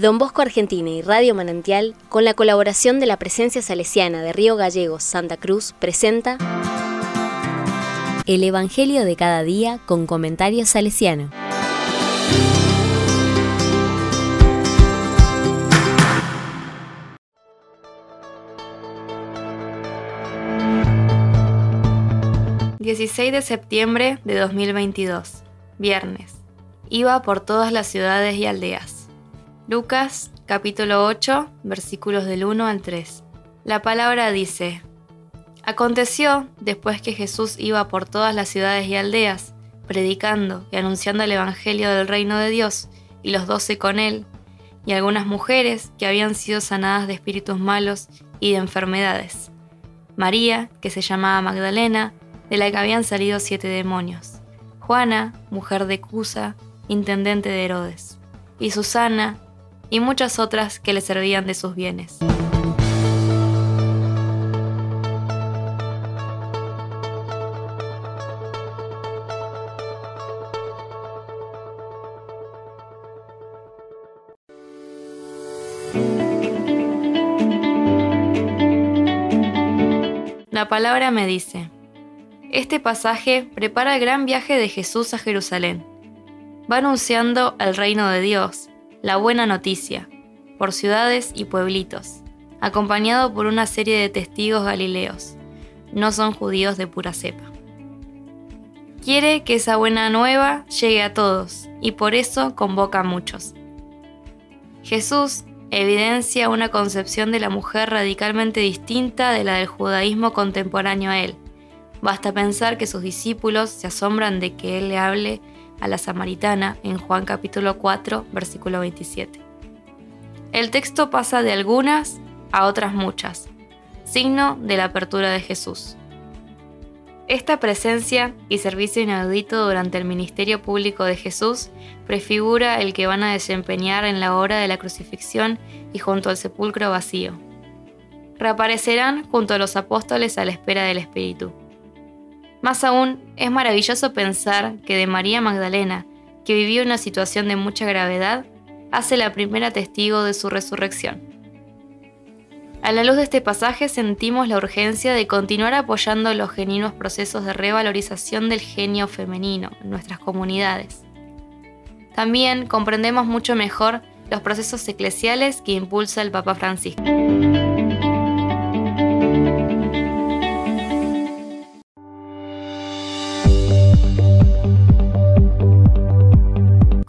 Don Bosco Argentina y Radio Manantial, con la colaboración de la presencia salesiana de Río Gallegos Santa Cruz, presenta El Evangelio de cada día con comentarios salesiano. ...16 de septiembre de 2022... ...viernes... ...iba por todas las ciudades y aldeas Lucas capítulo 8 versículos del 1 al 3. La palabra dice, Aconteció, después que Jesús iba por todas las ciudades y aldeas, predicando y anunciando el Evangelio del reino de Dios, y los doce con él, y algunas mujeres que habían sido sanadas de espíritus malos y de enfermedades. María, que se llamaba Magdalena, de la que habían salido siete demonios. Juana, mujer de Cusa, intendente de Herodes. Y Susana, y muchas otras que le servían de sus bienes. La palabra me dice, este pasaje prepara el gran viaje de Jesús a Jerusalén. Va anunciando el reino de Dios la buena noticia, por ciudades y pueblitos, acompañado por una serie de testigos galileos. No son judíos de pura cepa. Quiere que esa buena nueva llegue a todos y por eso convoca a muchos. Jesús evidencia una concepción de la mujer radicalmente distinta de la del judaísmo contemporáneo a él. Basta pensar que sus discípulos se asombran de que él le hable a la samaritana en Juan capítulo 4, versículo 27. El texto pasa de algunas a otras muchas, signo de la apertura de Jesús. Esta presencia y servicio inaudito durante el ministerio público de Jesús prefigura el que van a desempeñar en la hora de la crucifixión y junto al sepulcro vacío. Reaparecerán junto a los apóstoles a la espera del Espíritu. Más aún, es maravilloso pensar que de María Magdalena, que vivió una situación de mucha gravedad, hace la primera testigo de su resurrección. A la luz de este pasaje sentimos la urgencia de continuar apoyando los genuinos procesos de revalorización del genio femenino en nuestras comunidades. También comprendemos mucho mejor los procesos eclesiales que impulsa el Papa Francisco.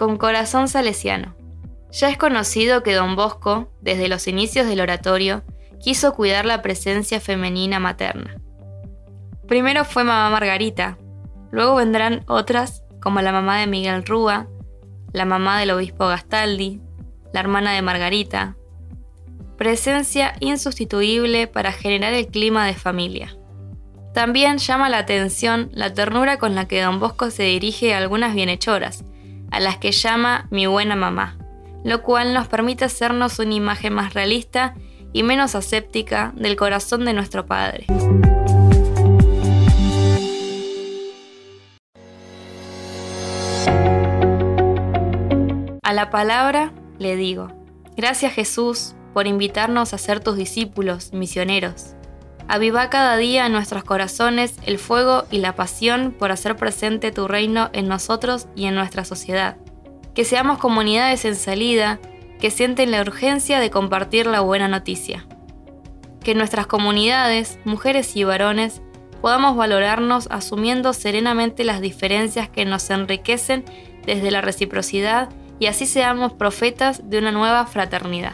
Con corazón salesiano. Ya es conocido que don Bosco, desde los inicios del oratorio, quiso cuidar la presencia femenina materna. Primero fue mamá Margarita, luego vendrán otras como la mamá de Miguel Rúa, la mamá del obispo Gastaldi, la hermana de Margarita. Presencia insustituible para generar el clima de familia. También llama la atención la ternura con la que don Bosco se dirige a algunas bienhechoras, a las que llama mi buena mamá, lo cual nos permite hacernos una imagen más realista y menos aséptica del corazón de nuestro Padre. A la palabra le digo, gracias Jesús por invitarnos a ser tus discípulos, misioneros. Aviva cada día en nuestros corazones el fuego y la pasión por hacer presente tu reino en nosotros y en nuestra sociedad. Que seamos comunidades en salida que sienten la urgencia de compartir la buena noticia. Que nuestras comunidades, mujeres y varones, podamos valorarnos asumiendo serenamente las diferencias que nos enriquecen desde la reciprocidad y así seamos profetas de una nueva fraternidad.